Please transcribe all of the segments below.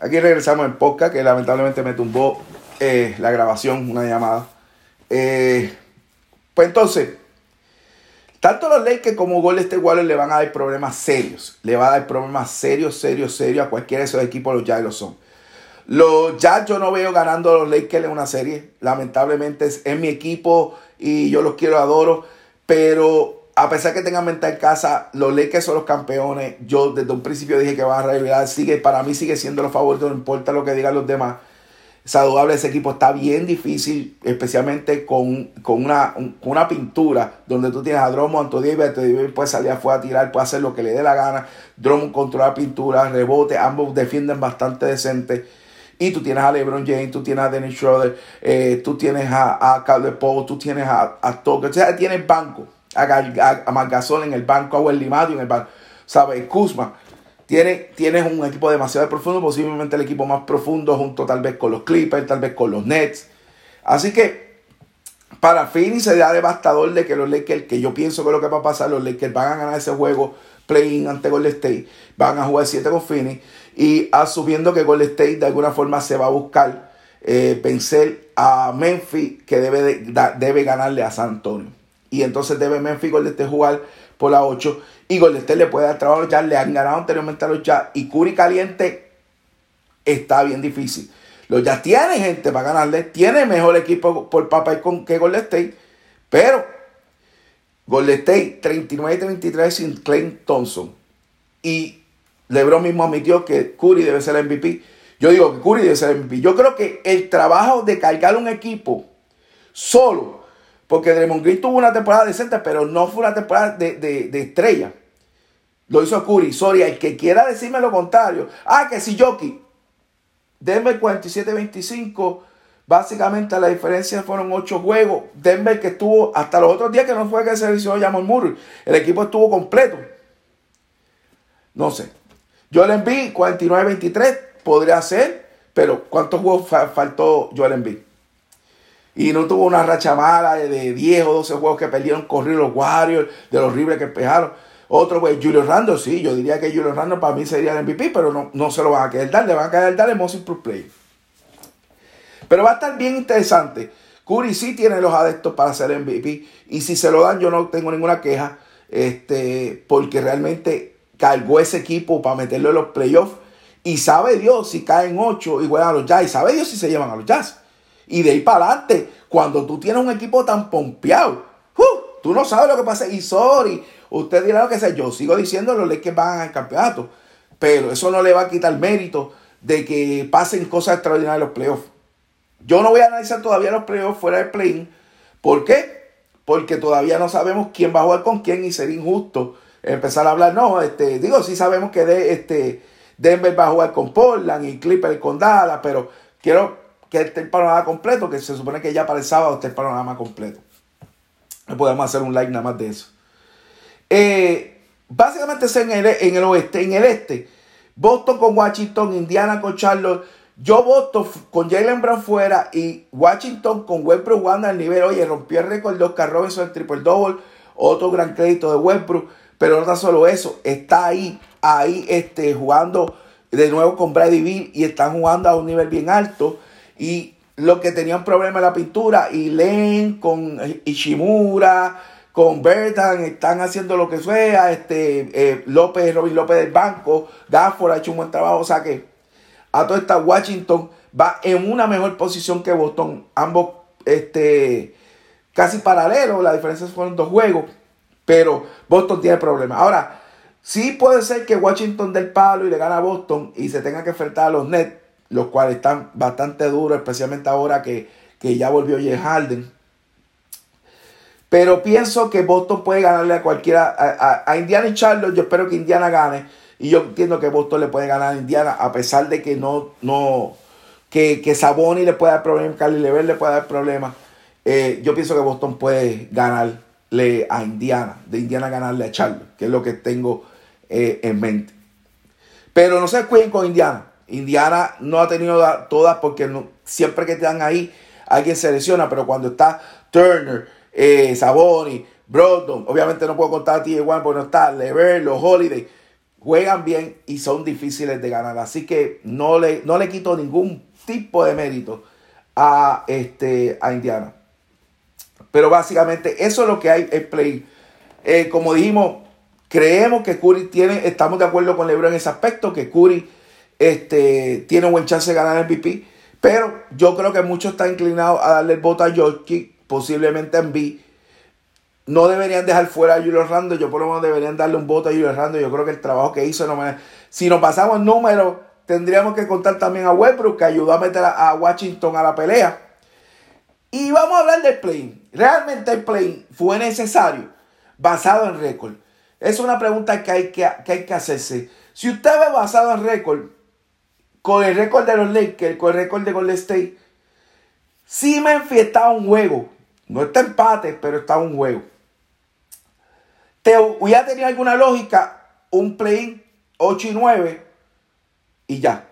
Aquí regresamos en podcast, que lamentablemente me tumbó eh, la grabación, una llamada. Eh, pues entonces, tanto los Lakers como Golden State Warriors le van a dar problemas serios. Le va a dar problemas serios, serios, serios a cualquiera de esos equipos, los Jazz lo son. Los Jazz yo no veo ganando a los Lakers en una serie. Lamentablemente es, mi equipo y yo los quiero, adoro. Pero a pesar que tengan mente en casa, los Lakers son los campeones. Yo desde un principio dije que van a revelar. Sigue, para mí sigue siendo los favoritos, no importa lo que digan los demás saludable ese equipo está bien difícil, especialmente con, una, una, pintura donde tú tienes a Drummond, Antonio Davis, puede salir afuera a tirar, puede hacer lo que le dé la gana. Drummond controla pintura, rebote, ambos defienden bastante decente. Y tú tienes a LeBron James, tú tienes a Dennis Schroeder, eh, tú tienes a, a Paul, tú tienes a, a O sea, tienes banco, a, a, en el banco, a Welly en el banco, ¿sabes? Kuzma tienes un equipo demasiado profundo, posiblemente el equipo más profundo junto tal vez con los Clippers, tal vez con los Nets. Así que para Phoenix sería devastador de que los Lakers, que yo pienso que lo que va a pasar, los Lakers van a ganar ese juego play-in ante Golden State, van a jugar 7 con Phoenix y asumiendo que Golden State de alguna forma se va a buscar eh, vencer a Memphis que debe, debe ganarle a San Antonio. Y entonces debe Memphis Golden State jugar por la 8 y Golden State le puede dar trabajo a los Jazz, le han ganado anteriormente a los Jazz. Y Curry caliente está bien difícil. Los Jazz tienen gente para ganarle, tiene mejor equipo por papel que Golden State, pero Golden State 39-33 sin Clay Thompson. Y LeBron mismo admitió que Curry debe ser el MVP. Yo digo que Curry debe ser el MVP. Yo creo que el trabajo de cargar un equipo solo, porque Draymond Green tuvo una temporada decente, pero no fue una temporada de, estrella. Lo hizo Curry. Sorry, el que quiera decirme lo contrario. Ah, que si Jockey. Denver 47-25. Básicamente la diferencia fueron 8 juegos. Denver que estuvo hasta los otros días que no fue que se hizo Jamal Murray. El equipo estuvo completo. No sé. Joel Embiid 49-23. Podría ser. Pero ¿cuántos juegos faltó Joel Embiid? Y no tuvo una racha mala de 10 o 12 juegos que perdieron, corrieron los Warriors, de los horribles que pegaron. Otro, pues, Julio Rando, sí, yo diría que Julio Rando para mí sería el MVP, pero no, no se lo van a querer dar, le van a querer dar el Most Improved Play. Pero va a estar bien interesante. Curry sí tiene los adeptos para ser MVP, y si se lo dan, yo no tengo ninguna queja, este, porque realmente cargó ese equipo para meterlo en los playoffs. Y sabe Dios si caen 8 y juegan a los Jazz. Y sabe Dios si se llevan a los Jazz. Y de ahí para adelante, cuando tú tienes un equipo tan pompeado, tú no sabes lo que pasa. Y sorry, Usted dirá lo que sea, yo sigo diciendo los Lakers van al campeonato, pero eso no le va a quitar mérito de que pasen cosas extraordinarias en los playoffs. Yo no voy a analizar todavía los playoffs fuera del play-in. ¿Por qué? Porque todavía no sabemos quién va a jugar con quién y sería injusto empezar a hablar. No, este, digo, sí sabemos que de, este, Denver va a jugar con Portland y Clippers con Dallas, pero quiero que esté el panorama completo, que se supone que ya para el sábado esté el panorama completo. No podemos hacer un like nada más de eso. Eh, básicamente es en el, en el oeste, en el este. Boston con Washington, Indiana con Charlotte. Yo Boston con Jalen Brown fuera y Washington con Westbrook jugando al nivel. Oye, rompió el récord de Oscar Robinson el triple double. Otro gran crédito de Westbrook. Pero no tan solo eso. Está ahí, ahí este, jugando de nuevo con Brady Bill y están jugando a un nivel bien alto. Y lo que tenían problema en la pintura, y Len con Ishimura con Bertan, están haciendo lo que sea, este, eh, López, Robin López del banco, Gafford ha hecho un buen trabajo, o sea que a toda esta Washington va en una mejor posición que Boston, ambos este, casi paralelos, la diferencia fueron dos juegos, pero Boston tiene problemas. Ahora, sí puede ser que Washington del palo y le gane a Boston y se tenga que enfrentar a los Nets, los cuales están bastante duros, especialmente ahora que, que ya volvió J. Harden. Pero pienso que Boston puede ganarle a cualquiera, a, Indiana y Charlotte. Yo espero que Indiana gane. Y yo entiendo que Boston le puede ganar a Indiana, a pesar de que no, no, que, que Saboni le puede dar problemas, Carly Lever le puede dar problemas. Eh, yo pienso que Boston puede ganarle a Indiana, de Indiana ganarle a Charlotte, que es lo que tengo eh, en mente. Pero no se cuiden con Indiana. Indiana no ha tenido todas porque siempre que están ahí alguien se lesiona, pero cuando está Turner, eh, Saboni, Brogdon, obviamente no puedo contar a ti igual porque no está, Lever, los Holiday. juegan bien y son difíciles de ganar. Así que no le, no le quito ningún tipo de mérito a, este, a Indiana. Pero básicamente eso es lo que hay en play. Eh, como dijimos, creemos que Curry tiene, estamos de acuerdo con LeBron en ese aspecto, que Curry este, tiene buen chance de ganar el MVP. Pero yo creo que muchos están inclinados a darle el voto a Jokic, posiblemente en B. No deberían dejar fuera a Julio Rando. Yo por lo menos deberían darle un voto a Julio Rando. Yo creo que el trabajo que hizo no me... Si nos pasamos números, tendríamos que contar también a Westbrook, que ayudó a meter a Washington a la pelea. Y vamos a hablar del play. ¿Realmente el play fue necesario? Basado en récord. Es una pregunta que hay que, que hay que hacerse. Si usted ve basado en récord, con el récord de los Lakers, con el récord de Golden State, sí Memphis está un juego. No está empate, pero está un juego. Te hubiera tenido alguna lógica, un play 8 y 9 y ya.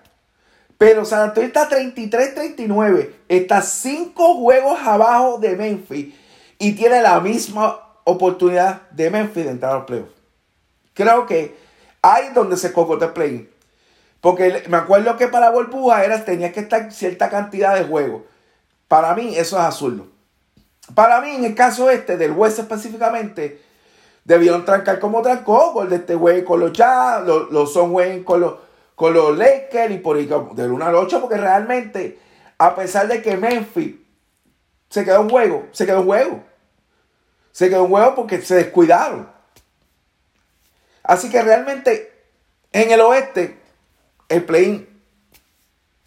Pero San Antonio está 33-39, está 5 juegos abajo de Memphis y tiene la misma oportunidad de Memphis de entrar a los playoffs. Creo que ahí donde se cocote el play. Porque me acuerdo que para burbuja era, tenía que estar cierta cantidad de juegos. Para mí eso es absurdo. Para mí, en el caso este, del West específicamente, debieron trancar como trancó, con este güey con los Jazz, los, son güey con los, con los Lakers y por ahí del 1 al 8, porque realmente, a pesar de que Memphis se quedó un juego, se quedó un juego. Se quedó un juego porque se descuidaron. Así que realmente en el oeste el play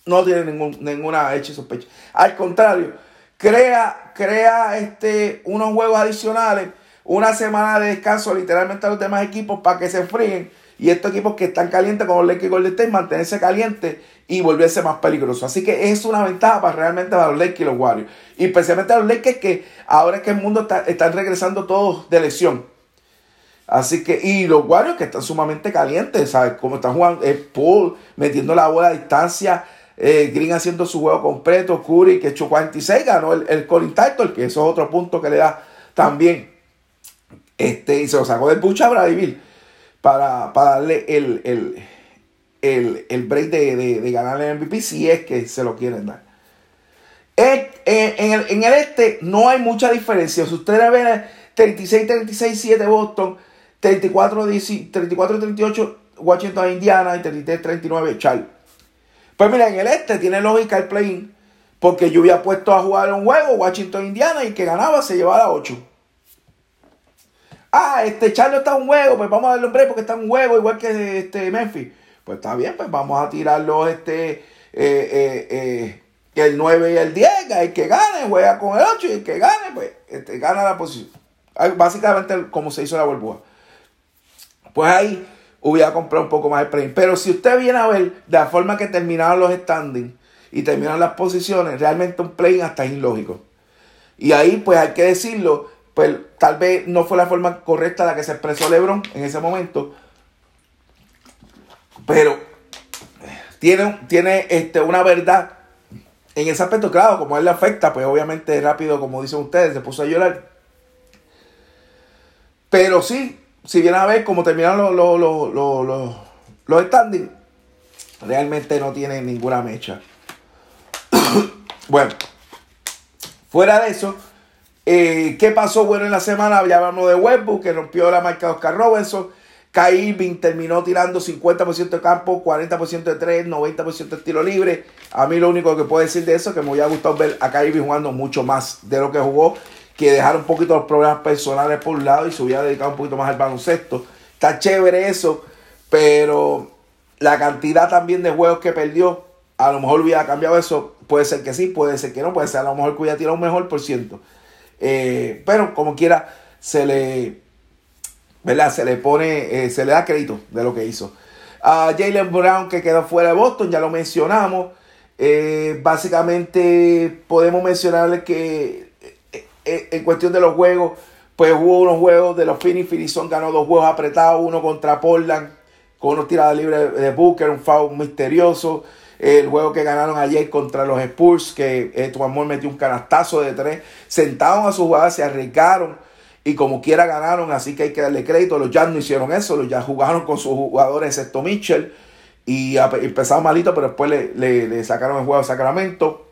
no tiene ninguna hecha y sospecha. Al contrario, crea, crea este, unos juegos adicionales, una semana de descanso literalmente a los demás equipos para que se enfríen. Y estos equipos que están calientes como los y Golden State, mantenerse calientes y volverse más peligrosos. Así que es una ventaja para realmente para los Lakers y los Warriors. Y especialmente a los Lakers que ahora es que el mundo está, están regresando todos de lesión. Así que, y los Warriors que están sumamente calientes, ¿sabes? Como están jugando, eh, Paul metiendo la bola a distancia, eh, Green haciendo su juego completo, Curry que echó 46, ganó el, el Colin Title, que eso es otro punto que le da también. Este, y se lo sacó del pucha a para, para darle el, el, break de, de, ganar el MVP si es que se lo quieren dar. En, el, en el este no hay mucha diferencia. Si ustedes ven 36-36-7 Boston, 34-38 Washington Indiana y 33-39 Charlotte. Pues mira, en el este tiene lógica el play-in porque yo había puesto a jugar un juego Washington Indiana y que ganaba se llevaba a 8. Ah, este Charlotte está un juego, pues vamos a darle un break porque está un juego igual que este Memphis. Pues está bien, pues vamos a tirarlo este eh, eh, eh, el 9 y el 10, el que gane juega con el 8 y el que gane pues este, gana la posición. Básicamente como se hizo la burbuja. Pues ahí hubiera comprado un poco más el premio. Pero si usted viene a ver de la forma que terminaron los standings y terminaron las posiciones, realmente un play hasta es ilógico. Y ahí, pues hay que decirlo, pues tal vez no fue la forma correcta la que se expresó LeBron en ese momento. Pero tiene, tiene este, una verdad en ese aspecto, claro, como él le afecta, pues obviamente rápido, como dicen ustedes, se puso a llorar. Pero sí, si viene a ver cómo terminaron los, los, los, standings, realmente no tiene ninguna mecha. bueno, fuera de eso, eh, ¿qué pasó bueno en la semana? Ya hablamos de Westbrook, que rompió la marca de Oscar Robinson. Kyrie terminó tirando 50% de campo, 40% de 3, 90% de tiro libre. A mí lo único que puedo decir de eso es que me hubiera gustado ver a Kyrie jugando mucho más de lo que jugó que dejar un poquito los problemas personales por un lado y se hubiera dedicado un poquito más al baloncesto. Está chévere eso, pero la cantidad también de juegos que perdió, a lo mejor hubiera cambiado eso. Puede ser que sí, puede ser que no, puede ser a lo mejor que hubiera tirado un mejor por ciento. Eh, pero como quiera, se le, ¿verdad? Se le pone, eh, se le da crédito de lo que hizo. A Jalen Brown que quedó fuera de Boston, ya lo mencionamos. Eh, básicamente podemos mencionarle que en cuestión de los juegos, pues hubo unos juegos de los Phoenix. Phoenix ganó dos juegos apretados, uno contra Portland, con unos tiradas libres de Booker, un foul misterioso. El juego que ganaron ayer contra los Spurs, que eh, Moore metió un canastazo de tres. Sentaron a su jugada, se arriesgaron y como quiera ganaron, así que hay que darle crédito. Los Jazz no hicieron eso, los Jazz jugaron con sus jugadores, excepto Mitchell, y empezaron malito, pero después le, sacaron el juego a Sacramento.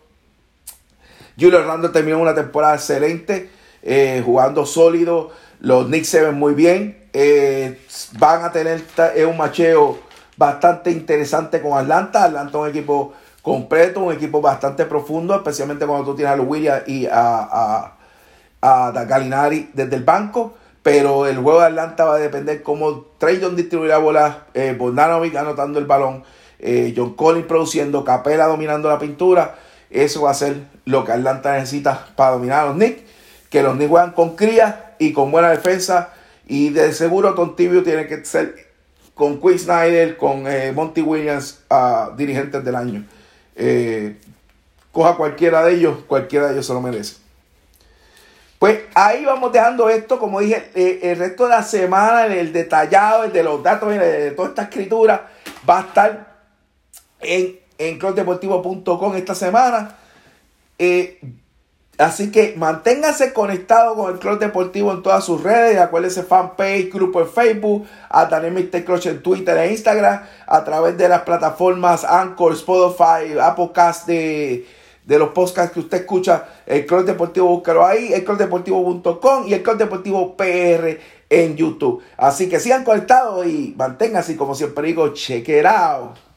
Julio Hernández terminó una temporada excelente, eh, jugando sólido. Los Knicks se ven muy bien. Eh, van a tener un macheo bastante interesante con Atlanta. Atlanta es un equipo completo, un equipo bastante profundo, especialmente cuando tú tienes a los Williams y a, a, a Galinari desde el banco. Pero el juego de Atlanta va a depender cómo Trayon distribuirá bolas, eh, anotando el balón, eh, John Collins produciendo, Capela dominando la pintura. Eso va a ser lo que Atlanta necesita para dominar a los Knicks. Que los Knicks juegan con cría y con buena defensa. Y de seguro Tom Tibio tiene que ser con Quinn Snyder, con eh, Monty Williams, dirigentes del año. Eh, coja cualquiera de ellos, cualquiera de ellos se lo merece. Pues ahí vamos dejando esto, como dije, eh, el resto de la semana, el detallado, el de los datos, de toda esta escritura, va a estar en, en clubdeportivo.com esta semana. Eh, Así que manténganse conectados con el Club Deportivo en todas sus redes. Acuérdense fanpage, grupo en Facebook, a Daniel. Clutch en Twitter e Instagram, a través de las plataformas Anchor, Spotify, Apple Cast de, de los podcasts que usted escucha. El Club Deportivo, búscalo ahí, el Deportivo.com y el Club Deportivo PR en YouTube. Así que sigan conectados y manténganse, como siempre digo, check it out.